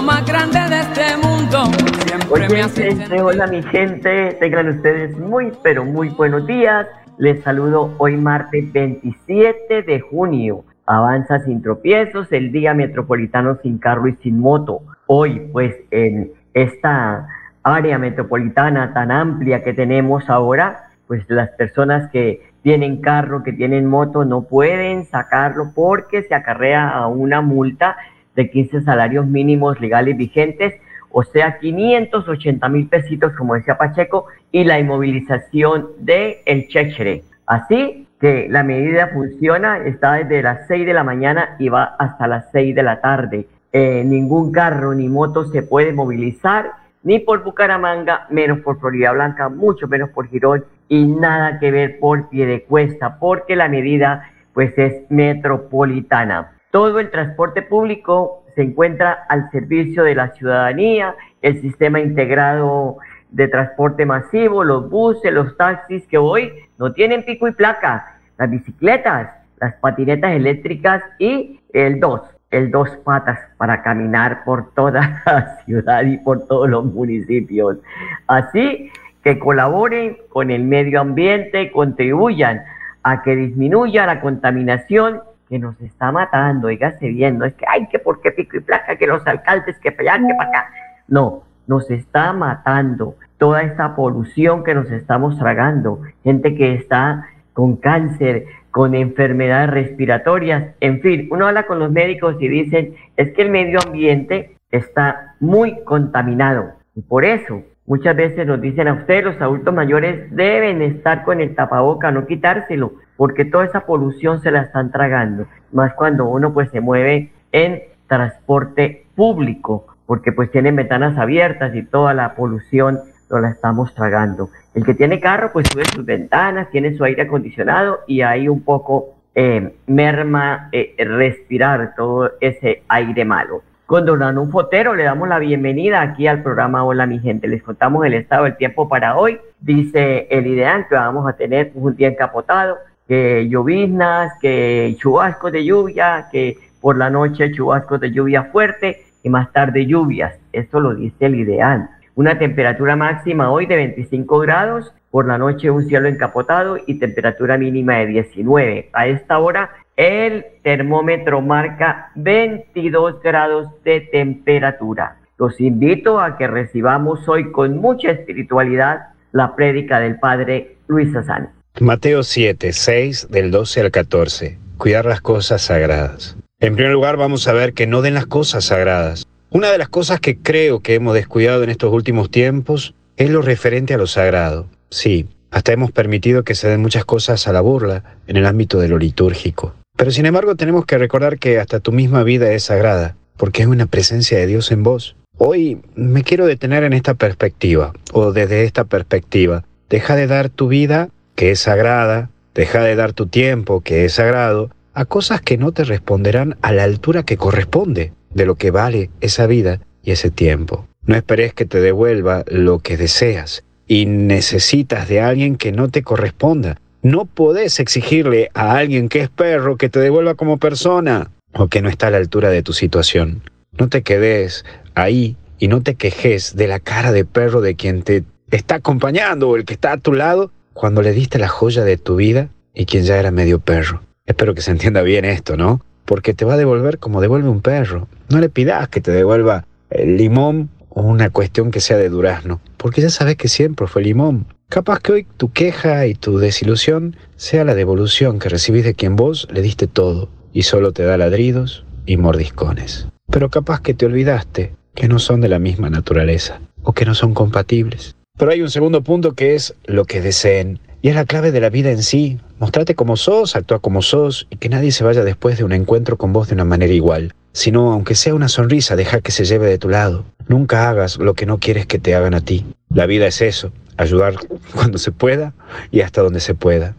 lo más grande de este mundo. Siempre me. Hola mi gente, tengan ustedes muy pero muy buenos días. Les saludo hoy martes 27 de junio. Avanza sin tropiezos el día metropolitano sin carro y sin moto. Hoy pues en esta área metropolitana tan amplia que tenemos ahora, pues las personas que tienen carro, que tienen moto, no pueden sacarlo porque se acarrea a una multa de 15 salarios mínimos legales vigentes, o sea, 580 mil pesitos, como decía Pacheco, y la inmovilización de el chechere. Así que la medida funciona, está desde las 6 de la mañana y va hasta las 6 de la tarde. Eh, ningún carro ni moto se puede movilizar, ni por Bucaramanga, menos por Florida Blanca, mucho menos por Girón y nada que ver por Piedecuesta, porque la medida pues es metropolitana. Todo el transporte público se encuentra al servicio de la ciudadanía, el sistema integrado de transporte masivo, los buses, los taxis que hoy no tienen pico y placa, las bicicletas, las patinetas eléctricas y el dos, el dos patas para caminar por toda la ciudad y por todos los municipios. Así que colaboren con el medio ambiente, contribuyan a que disminuya la contaminación que nos está matando, oígase bien, no es que, ay, que por qué pico y placa, que los alcaldes, que allá, que para acá. No, nos está matando toda esta polución que nos estamos tragando, gente que está con cáncer, con enfermedades respiratorias, en fin, uno habla con los médicos y dicen, es que el medio ambiente está muy contaminado y por eso muchas veces nos dicen a ustedes, los adultos mayores deben estar con el tapaboca, no quitárselo, porque toda esa polución se la están tragando, más cuando uno pues se mueve en transporte público, porque pues tienen ventanas abiertas y toda la polución no la estamos tragando. El que tiene carro pues sube sus ventanas, tiene su aire acondicionado y ahí un poco eh, merma eh, respirar todo ese aire malo. Con Don Fotero le damos la bienvenida aquí al programa Hola mi gente. Les contamos el estado del tiempo para hoy. Dice el ideal que vamos a tener un día encapotado que lloviznas, que chubascos de lluvia, que por la noche chubascos de lluvia fuerte y más tarde lluvias. Esto lo dice el ideal. Una temperatura máxima hoy de 25 grados, por la noche un cielo encapotado y temperatura mínima de 19. A esta hora el termómetro marca 22 grados de temperatura. Los invito a que recibamos hoy con mucha espiritualidad la prédica del Padre Luis Asán. Mateo 7, 6 del 12 al 14. Cuidar las cosas sagradas. En primer lugar vamos a ver que no den las cosas sagradas. Una de las cosas que creo que hemos descuidado en estos últimos tiempos es lo referente a lo sagrado. Sí, hasta hemos permitido que se den muchas cosas a la burla en el ámbito de lo litúrgico. Pero sin embargo tenemos que recordar que hasta tu misma vida es sagrada, porque es una presencia de Dios en vos. Hoy me quiero detener en esta perspectiva, o desde esta perspectiva. Deja de dar tu vida que es sagrada, deja de dar tu tiempo, que es sagrado, a cosas que no te responderán a la altura que corresponde de lo que vale esa vida y ese tiempo. No esperes que te devuelva lo que deseas y necesitas de alguien que no te corresponda. No podés exigirle a alguien que es perro que te devuelva como persona o que no está a la altura de tu situación. No te quedes ahí y no te quejes de la cara de perro de quien te está acompañando o el que está a tu lado cuando le diste la joya de tu vida y quien ya era medio perro. Espero que se entienda bien esto, ¿no? Porque te va a devolver como devuelve un perro. No le pidas que te devuelva el limón o una cuestión que sea de durazno, porque ya sabes que siempre fue limón. Capaz que hoy tu queja y tu desilusión sea la devolución que recibís de quien vos le diste todo y solo te da ladridos y mordiscones. Pero capaz que te olvidaste que no son de la misma naturaleza o que no son compatibles. Pero hay un segundo punto que es lo que deseen. Y es la clave de la vida en sí. Mostrate como sos, actúa como sos y que nadie se vaya después de un encuentro con vos de una manera igual. Sino, aunque sea una sonrisa, deja que se lleve de tu lado. Nunca hagas lo que no quieres que te hagan a ti. La vida es eso, ayudar cuando se pueda y hasta donde se pueda.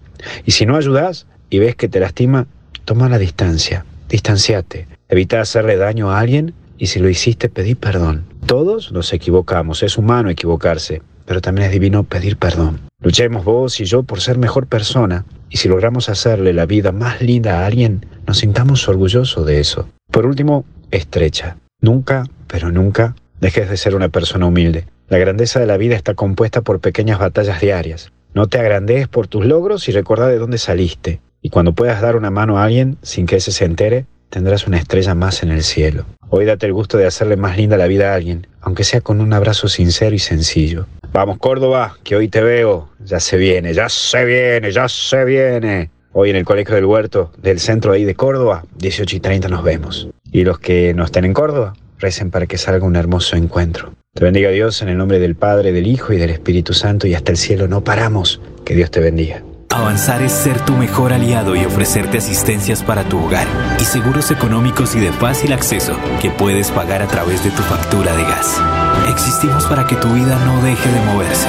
Y si no ayudas y ves que te lastima, toma la distancia, distanciate. Evita hacerle daño a alguien y si lo hiciste, pedí perdón. Todos nos equivocamos, es humano equivocarse pero también es divino pedir perdón. Luchemos vos y yo por ser mejor persona, y si logramos hacerle la vida más linda a alguien, nos sintamos orgullosos de eso. Por último, estrecha. Nunca, pero nunca, dejes de ser una persona humilde. La grandeza de la vida está compuesta por pequeñas batallas diarias. No te agrandees por tus logros y recuerda de dónde saliste. Y cuando puedas dar una mano a alguien sin que ese se entere, tendrás una estrella más en el cielo. Hoy date el gusto de hacerle más linda la vida a alguien, aunque sea con un abrazo sincero y sencillo. Vamos Córdoba, que hoy te veo. Ya se viene, ya se viene, ya se viene. Hoy en el Colegio del Huerto del centro ahí de Córdoba, 18 y 30 nos vemos. Y los que no estén en Córdoba, recen para que salga un hermoso encuentro. Te bendiga Dios en el nombre del Padre, del Hijo y del Espíritu Santo y hasta el cielo no paramos. Que Dios te bendiga. Avanzar es ser tu mejor aliado y ofrecerte asistencias para tu hogar y seguros económicos y de fácil acceso que puedes pagar a través de tu factura de gas. Existimos para que tu vida no deje de moverse.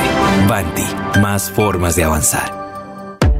Banti, más formas de avanzar.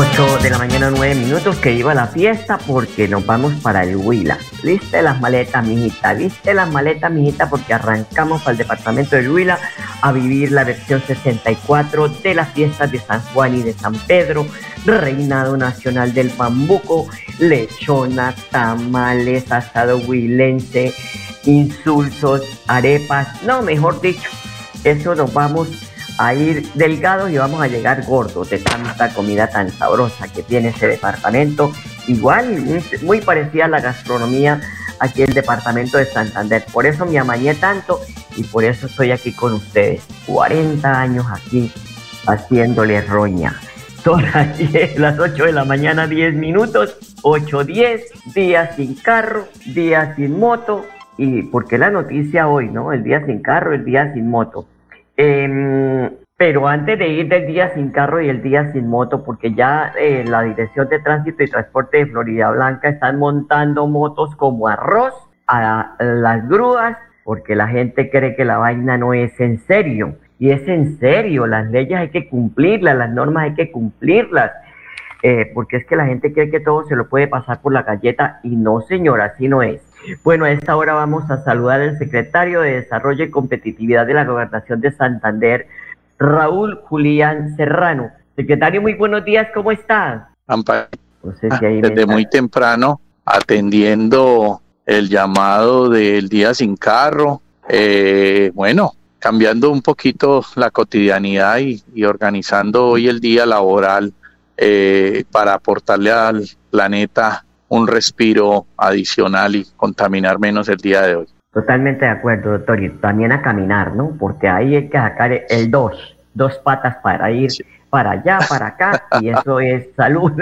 8 de la mañana, 9 minutos, que iba la fiesta porque nos vamos para el Huila. Liste las maletas, mijita, liste las maletas, mijita, porque arrancamos para el departamento del Huila a vivir la versión 64 de las fiestas de San Juan y de San Pedro, Reinado Nacional del Bambuco, lechona, tamales, asado huilense, insultos, arepas, no, mejor dicho, eso nos vamos a ir delgados y vamos a llegar gordos de tanta comida tan sabrosa que tiene ese departamento. Igual, muy parecida a la gastronomía aquí en el departamento de Santander. Por eso me amañé tanto y por eso estoy aquí con ustedes. 40 años aquí haciéndole roña. Son las 8 de la mañana, 10 minutos, 8, 10, días sin carro, días sin moto. Y porque la noticia hoy, ¿no? El día sin carro, el día sin moto. Em, pero antes de ir del día sin carro y el día sin moto, porque ya eh, la Dirección de Tránsito y Transporte de Florida Blanca están montando motos como arroz a las grúas, porque la gente cree que la vaina no es en serio. Y es en serio, las leyes hay que cumplirlas, las normas hay que cumplirlas. Eh, porque es que la gente cree que todo se lo puede pasar por la galleta y no, señora, así no es. Bueno, a esta hora vamos a saludar al secretario de Desarrollo y Competitividad de la Gobernación de Santander, Raúl Julián Serrano. Secretario, muy buenos días, ¿cómo está? desde muy temprano, atendiendo el llamado del día sin carro, eh, bueno, cambiando un poquito la cotidianidad y, organizando hoy el día laboral eh, para aportarle al planeta un respiro adicional y contaminar menos el día de hoy. Totalmente de acuerdo, doctor. Y también a caminar, ¿no? Porque ahí hay que sacar el dos, dos patas para ir para allá, para acá, y eso es salud.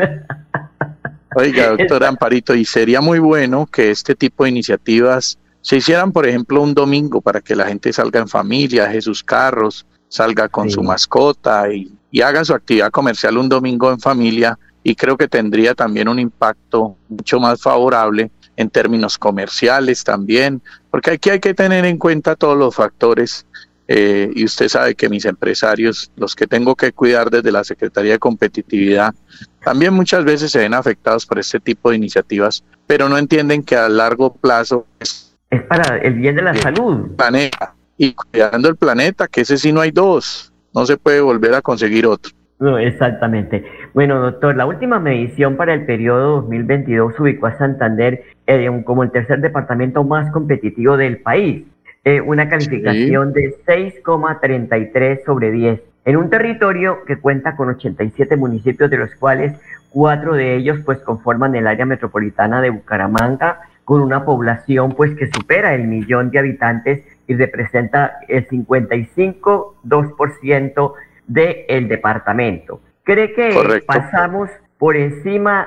Oiga, doctor Amparito, y sería muy bueno que este tipo de iniciativas se hicieran, por ejemplo, un domingo para que la gente salga en familia, deje sus carros, salga con su mascota y, y haga su actividad comercial un domingo en familia y creo que tendría también un impacto mucho más favorable en términos comerciales también, porque aquí hay que tener en cuenta todos los factores eh, y usted sabe que mis empresarios, los que tengo que cuidar desde la Secretaría de Competitividad, también muchas veces se ven afectados por este tipo de iniciativas, pero no entienden que a largo plazo es, para el bien de la salud. Planeta, y cuidando el planeta, que ese sí no hay dos, no se puede volver a conseguir otro. No, exactamente. Bueno, doctor, la última medición para el periodo 2022 ubicó a Santander eh, como el tercer departamento más competitivo del país. Eh, una calificación de 6,33 sobre 10, en un territorio que cuenta con 87 municipios, de los cuales cuatro de ellos pues conforman el área metropolitana de Bucaramanga, con una población pues que supera el millón de habitantes y representa el 55,2% del departamento. ¿Cree que pasamos por encima,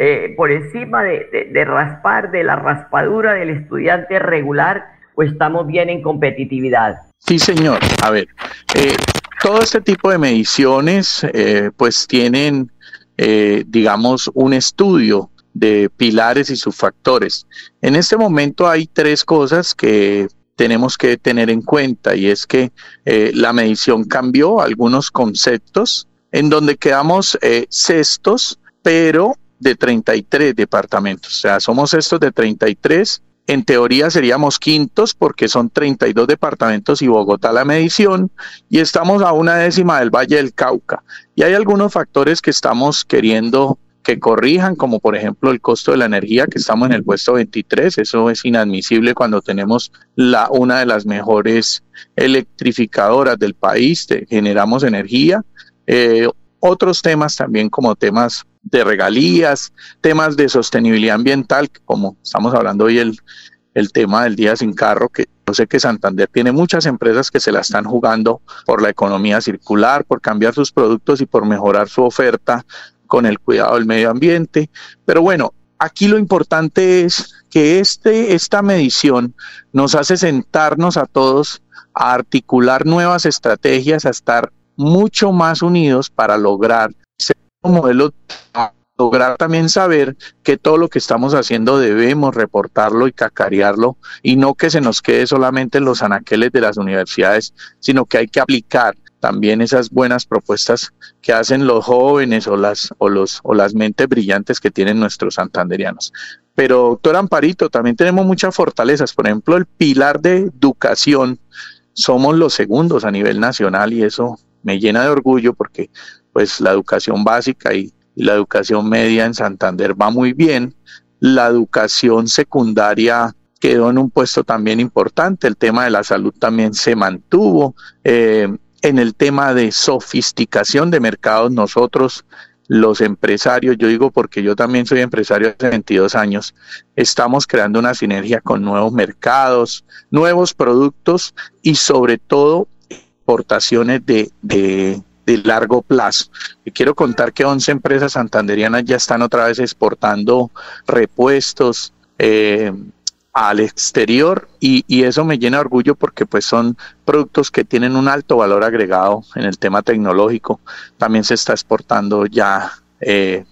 eh, por encima de raspar, de la raspadura del estudiante regular o estamos bien en competitividad? Sí, señor. A ver, eh, todo este tipo de mediciones eh, pues tienen, eh, digamos, un estudio de pilares y sus factores. En este momento hay tres cosas que tenemos que tener en cuenta y es que la medición cambió algunos conceptos en donde quedamos sextos, pero de 33 departamentos. O sea, somos estos de 33 en teoría seríamos quintos porque son 32 departamentos y Bogotá la medición y estamos a una décima del Valle del Cauca. Y hay algunos factores que estamos queriendo que corrijan, como por ejemplo el costo de la energía, que estamos en el puesto 23. Eso es inadmisible cuando tenemos la, una de las mejores electrificadoras del país, generamos energía. Eh, otros temas también como temas de regalías, temas de sostenibilidad ambiental, como estamos hablando hoy el, el tema del día sin carro, que yo sé que Santander tiene muchas empresas que se la están jugando por la economía circular, por cambiar sus productos y por mejorar su oferta con el cuidado del medio ambiente. Pero bueno, aquí lo importante es que este, esta medición nos hace sentarnos a todos a articular nuevas estrategias, a estar mucho más unidos para lograr ser un modelo lograr también saber que todo lo que estamos haciendo debemos reportarlo y cacarearlo y no que se nos quede solamente en los anaqueles de las universidades, sino que hay que aplicar también esas buenas propuestas que hacen los jóvenes o las, o los, o las mentes brillantes que tienen nuestros santanderianos. Pero, doctor Amparito, también tenemos muchas fortalezas. Por ejemplo, el pilar de educación, somos los segundos a nivel nacional y eso me llena de orgullo porque pues la educación básica y, la educación media en Santander va muy bien. La educación secundaria quedó en un puesto también importante. El tema de la salud también se mantuvo. Eh, en el tema de sofisticación de mercados, nosotros los empresarios, yo digo porque yo también soy empresario hace 22 años, estamos creando una sinergia con nuevos mercados, nuevos productos y sobre todo exportaciones de, de, largo plazo. Quiero contar que 11 empresas santanderianas ya están otra vez exportando repuestos eh, al exterior y, y, eso me llena de orgullo porque pues son productos que tienen un alto valor agregado en el tema tecnológico. También se está exportando ya eh,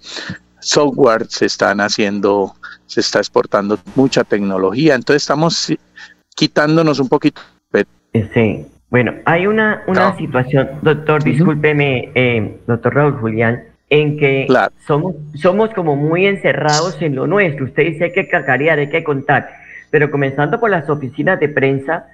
software, se están haciendo, se está exportando mucha tecnología. Entonces estamos quitándonos un poquito. Sí, bueno, hay una, una situación, doctor, discúlpeme, eh, doctor Raúl Julián, en que somos, somos como muy encerrados en lo nuestro. Usted dice que cacarear, hay que contar, pero comenzando por las oficinas de prensa,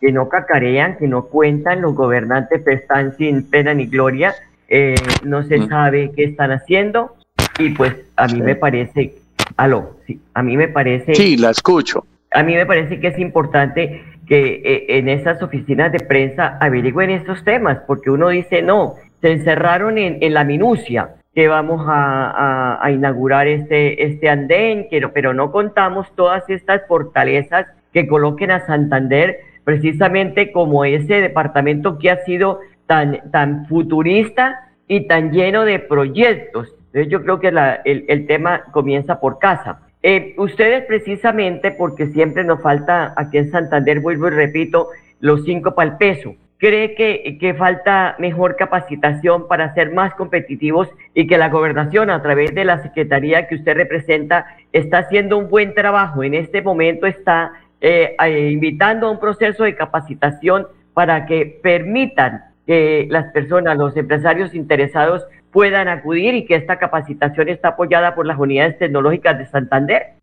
que no cacarean, que no cuentan, los gobernantes están sin pena ni gloria, eh, no se sabe qué están haciendo, y pues a mí me parece, aló, sí, a mí me parece... Sí, la escucho. A mí me parece que es importante que eh, en esas oficinas de prensa averigüen estos temas, porque uno dice, no, se encerraron en, la minucia, que vamos a, inaugurar este, este andén, pero, pero no contamos todas estas fortalezas que coloquen a Santander precisamente como ese departamento que ha sido tan, tan futurista y tan lleno de proyectos. Entonces yo creo que la, el, el tema comienza por casa. Eh, ustedes precisamente, porque siempre nos falta aquí en Santander, vuelvo y repito, los cinco para el peso. cree que, que, falta mejor capacitación para ser más competitivos y que la gobernación a través de la secretaría que usted representa está haciendo un buen trabajo. En este momento está eh, eh, invitando a un proceso de capacitación para que permitan que las personas, los empresarios interesados puedan acudir y que esta capacitación está apoyada por las unidades tecnológicas de Santander.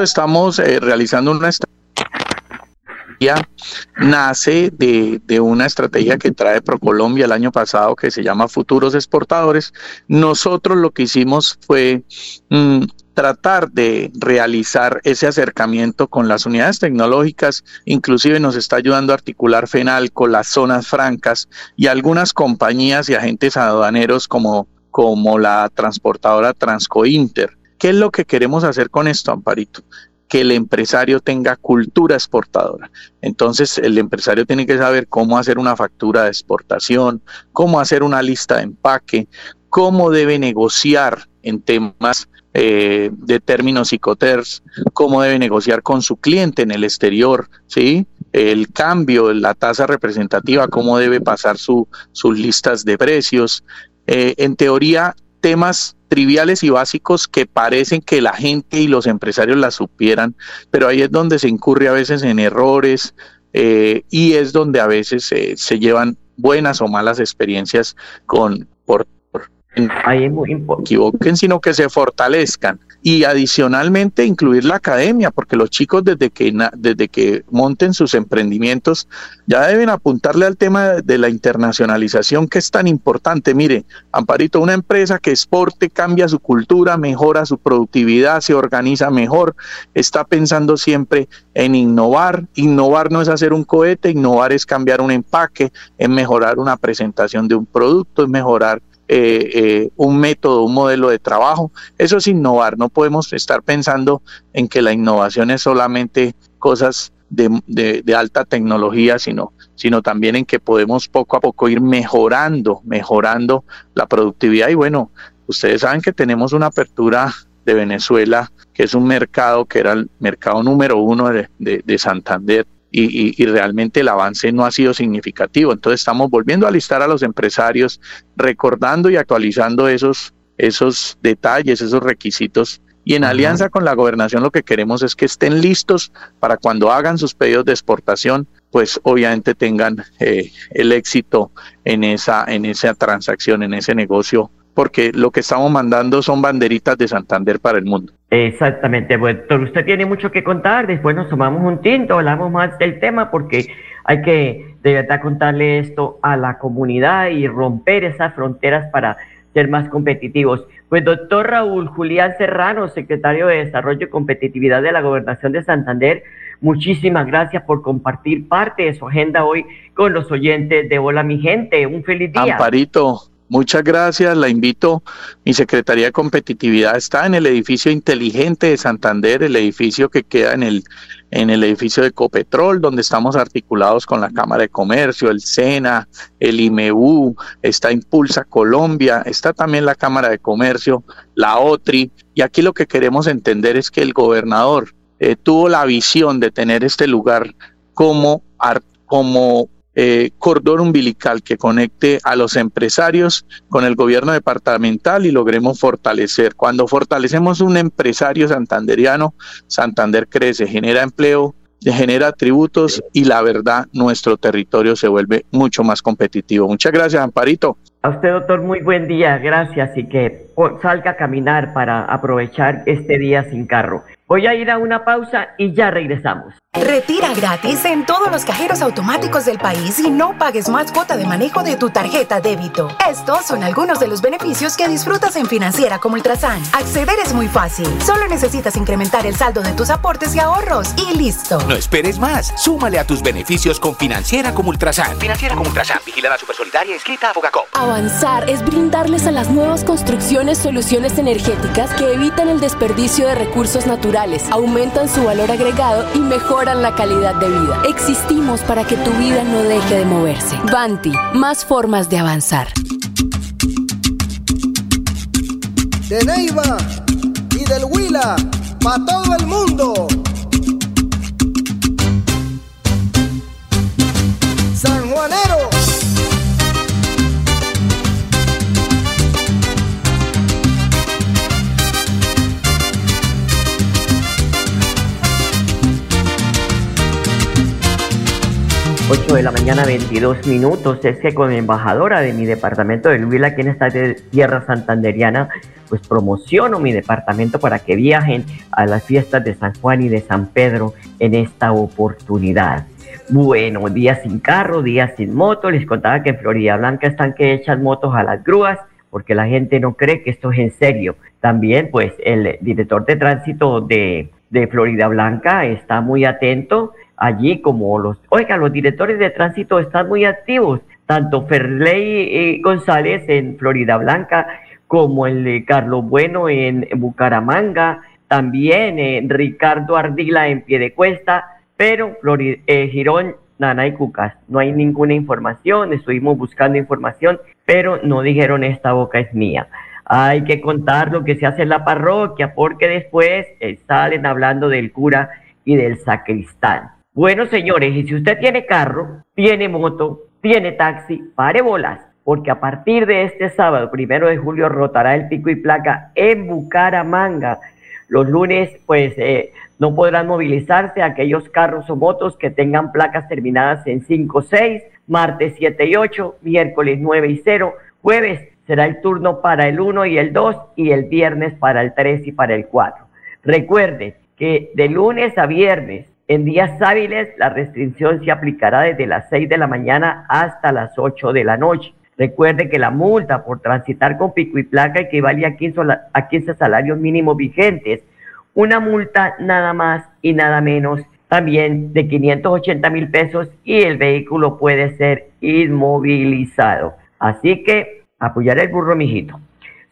Estamos eh, realizando una nace de, una estrategia que trae ProColombia el año pasado que se llama Futuros Exportadores. Nosotros lo que hicimos fue mm, tratar de realizar ese acercamiento con las unidades tecnológicas, inclusive nos está ayudando a articular FENAL con las zonas francas y algunas compañías y agentes aduaneros como, como la transportadora Transcointer. ¿Qué es lo que queremos hacer con esto, Amparito? que el empresario tenga cultura exportadora. Entonces, el empresario tiene que saber cómo hacer una factura de exportación, cómo hacer una lista de empaque, cómo debe negociar en temas eh, de términos psicoters, cómo debe negociar con su cliente en el exterior, ¿sí? El cambio, la tasa representativa, cómo debe pasar su, sus listas de precios. Eh, en teoría, temas triviales y básicos que parecen que la gente y los empresarios las supieran, pero ahí es donde se incurre a veces en errores eh, y es donde a veces se llevan buenas o malas experiencias con por, Ahí es muy equivoquen, sino que se fortalezcan y adicionalmente incluir la academia, porque los chicos desde que, desde que monten sus emprendimientos ya deben apuntarle al tema de la internacionalización que es tan importante. Mire, Amparito, una empresa que exporte cambia su cultura, mejora su productividad, se organiza mejor, está pensando siempre en innovar. Innovar no es hacer un cohete, innovar es cambiar un empaque, es mejorar una presentación de un producto, es mejorar eh, eh, un método, un modelo de trabajo. Eso es innovar, no podemos estar pensando en que la innovación es solamente cosas de, alta tecnología, sino, sino también en que podemos poco a poco ir mejorando, mejorando la productividad. Y bueno, ustedes saben que tenemos una apertura de Venezuela, que es un mercado que era el mercado número uno de, de Santander, y, realmente el avance no ha sido significativo. Entonces estamos volviendo a listar a los empresarios, recordando y actualizando esos, esos detalles, esos requisitos. Y en alianza con la gobernación lo que queremos es que estén listos para cuando hagan sus pedidos de exportación, pues obviamente tengan eh, el éxito en esa, en esa transacción, en ese negocio porque lo que estamos mandando son banderitas de Santander para el mundo. Exactamente, doctor, usted tiene mucho que contar, después nos tomamos un tinto, hablamos más del tema porque hay que de verdad contarle esto a la comunidad y romper esas fronteras para ser más competitivos. Pues doctor Raúl Julián Serrano, secretario de Desarrollo y Competitividad de la Gobernación de Santander, muchísimas gracias por compartir parte de su agenda hoy con los oyentes de Hola mi gente. Un feliz día. Amparito, Muchas gracias, la invito. Mi Secretaría de Competitividad está en el edificio inteligente de Santander, el edificio que queda en el, en el edificio de Copetrol, donde estamos articulados con la Cámara de Comercio, el SENA, el IMEU, está Impulsa Colombia, está también la Cámara de Comercio, la OTRI, y aquí lo que queremos entender es que el gobernador eh, tuvo la visión de tener este lugar como, como eh, cordón umbilical que conecte a los empresarios con el gobierno departamental y logremos fortalecer. Cuando fortalecemos un empresario santanderiano, Santander crece, genera empleo, genera tributos y la verdad nuestro territorio se vuelve mucho más competitivo. Muchas gracias, Amparito. A usted, doctor, muy buen día, gracias y que salga a caminar para aprovechar este día sin carro. Voy a ir a una pausa y ya regresamos. Retira gratis en todos los cajeros automáticos del país y no pagues más cuota de manejo de tu tarjeta débito. Estos son algunos de los beneficios que disfrutas en Financiera como Ultrasan. Acceder es muy fácil. Solo necesitas incrementar el saldo de tus aportes y ahorros y listo. No esperes más. Súmale a tus beneficios con Financiera como Ultrasan. Financiera como Ultrasan. Vigilada Supersolidaria inscrita a Fogacop. Avanzar es brindarles a las nuevas construcciones soluciones energéticas que evitan el desperdicio de recursos naturales, aumentan su valor agregado y mejoran la calidad de vida. Existimos para que tu vida no deje de moverse. Banti, más formas de avanzar. De Neiva y del Huila, para todo el mundo. San Juanero. 8 de la mañana, 22 minutos. Es que con embajadora de mi departamento de Huila, aquí en esta tierra santanderiana, pues promociono mi departamento para que viajen a las fiestas de San Juan y de San Pedro en esta oportunidad. Bueno, días sin carro, días sin moto. Les contaba que en Florida Blanca están que echan motos a las grúas porque la gente no cree que esto es en serio. También, pues, el director de tránsito de, de Florida Blanca está muy atento allí como los, oiga, los directores de tránsito están muy activos, tanto Ferley eh, González en Florida Blanca como el de Carlos Bueno en Bucaramanga, también eh, Ricardo Ardila en Piedecuesta, pero Florida, eh, Girón, Nana y Cucas, no hay ninguna información, estuvimos buscando información, pero no dijeron esta boca es mía. Hay que contar lo que se hace en la parroquia, porque después salen hablando del cura y del sacristán. Bueno, señores, y si usted tiene carro, tiene moto, tiene taxi, pare bolas, porque a partir de este sábado, primero de julio, rotará el pico y placa en Bucaramanga. Los lunes, pues, eh, no podrán movilizarse aquellos carros o motos que tengan placas terminadas en 5 o 6, martes 7 y 8, miércoles 9 y 0, jueves será el turno para el 1 y el 2 y el viernes para el 3 y para el 4. Recuerde que de lunes a viernes en días hábiles, la restricción se aplicará desde las 6 de la mañana hasta las 8 de la noche. Recuerde que la multa por transitar con pico y placa equivale a 15, a 15 salarios mínimos vigentes. Una multa nada más y nada menos también de 580 mil pesos y el vehículo puede ser inmovilizado. Así que apoyar el burro, mijito.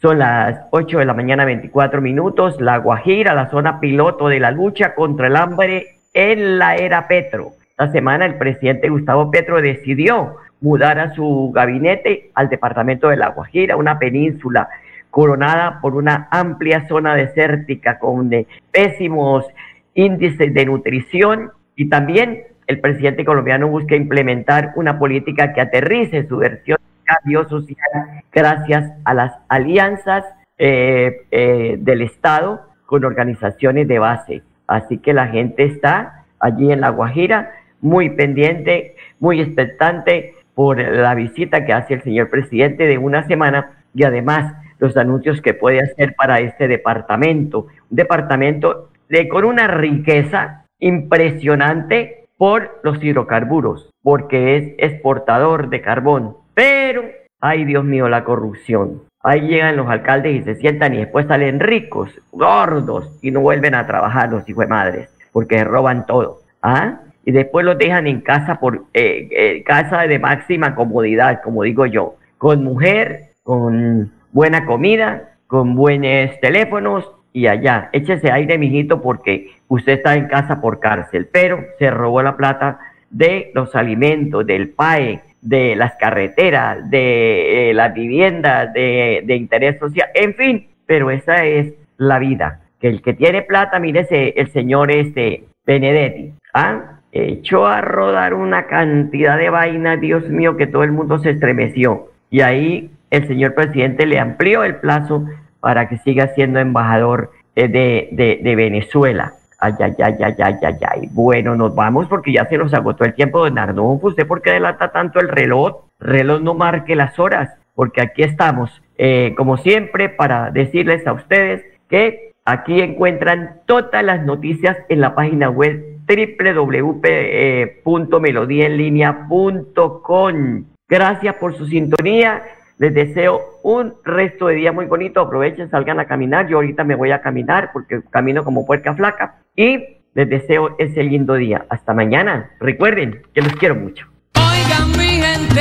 Son las 8 de la mañana, 24 minutos. La Guajira, la zona piloto de la lucha contra el hambre en la era Petro. Esta semana el presidente Gustavo Petro decidió mudar a su gabinete al departamento de La Guajira, una península coronada por una amplia zona desértica con pésimos índices de nutrición y también el presidente colombiano busca implementar una política que aterrice su versión de cambio social gracias a las alianzas eh, eh, del Estado con organizaciones de base. Así que la gente está allí en La Guajira muy pendiente, muy expectante por la visita que hace el señor presidente de una semana y además los anuncios que puede hacer para este departamento. Un departamento de, con una riqueza impresionante por los hidrocarburos, porque es exportador de carbón. Pero, ay Dios mío, la corrupción. Ahí llegan los alcaldes y se sientan y después salen ricos, gordos, y no vuelven a trabajar los hijos de madres, porque roban todo. ¿Ah? Y después los dejan en casa por eh, eh, casa de máxima comodidad, como digo yo, con mujer, con buena comida, con buenos teléfonos y allá. Échese aire, mijito, porque usted está en casa por cárcel, pero se robó la plata de los alimentos, del PAE, de las carreteras, de eh, las viviendas, de, interés social, en fin, pero esa es la vida. Que el que tiene plata, mírese el señor este Benedetti, ¿ah? echó a rodar una cantidad de vainas, Dios mío, que todo el mundo se estremeció. Y ahí el señor presidente le amplió el plazo para que siga siendo embajador eh, de, de Venezuela. Ay, ay, ay, ay, ay, ay, ay. Bueno, nos vamos porque ya se nos agotó el tiempo, don Arnulfo. ¿Usted por qué delata tanto el reloj? reloj no marque las horas, porque aquí estamos, eh, como siempre, para decirles a ustedes que aquí encuentran todas las noticias en la página web www.melodiaenlinea.com. Gracias por su sintonía les deseo un resto de día muy bonito. Aprovechen, salgan a caminar. Yo ahorita me voy a caminar porque camino como puerca flaca. Y les deseo ese lindo día. Hasta mañana. Recuerden que los quiero mucho.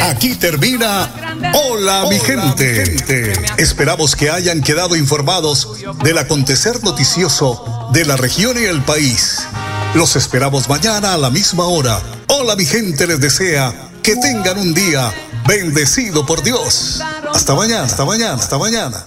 Aquí termina Hola, mi, gente. gente. Esperamos que hayan quedado informados del acontecer noticioso de la región y el país. Los esperamos mañana a la misma hora. Hola mi gente les desea que tengan un día bendecido por Dios. Hasta mañana, hasta mañana, hasta mañana.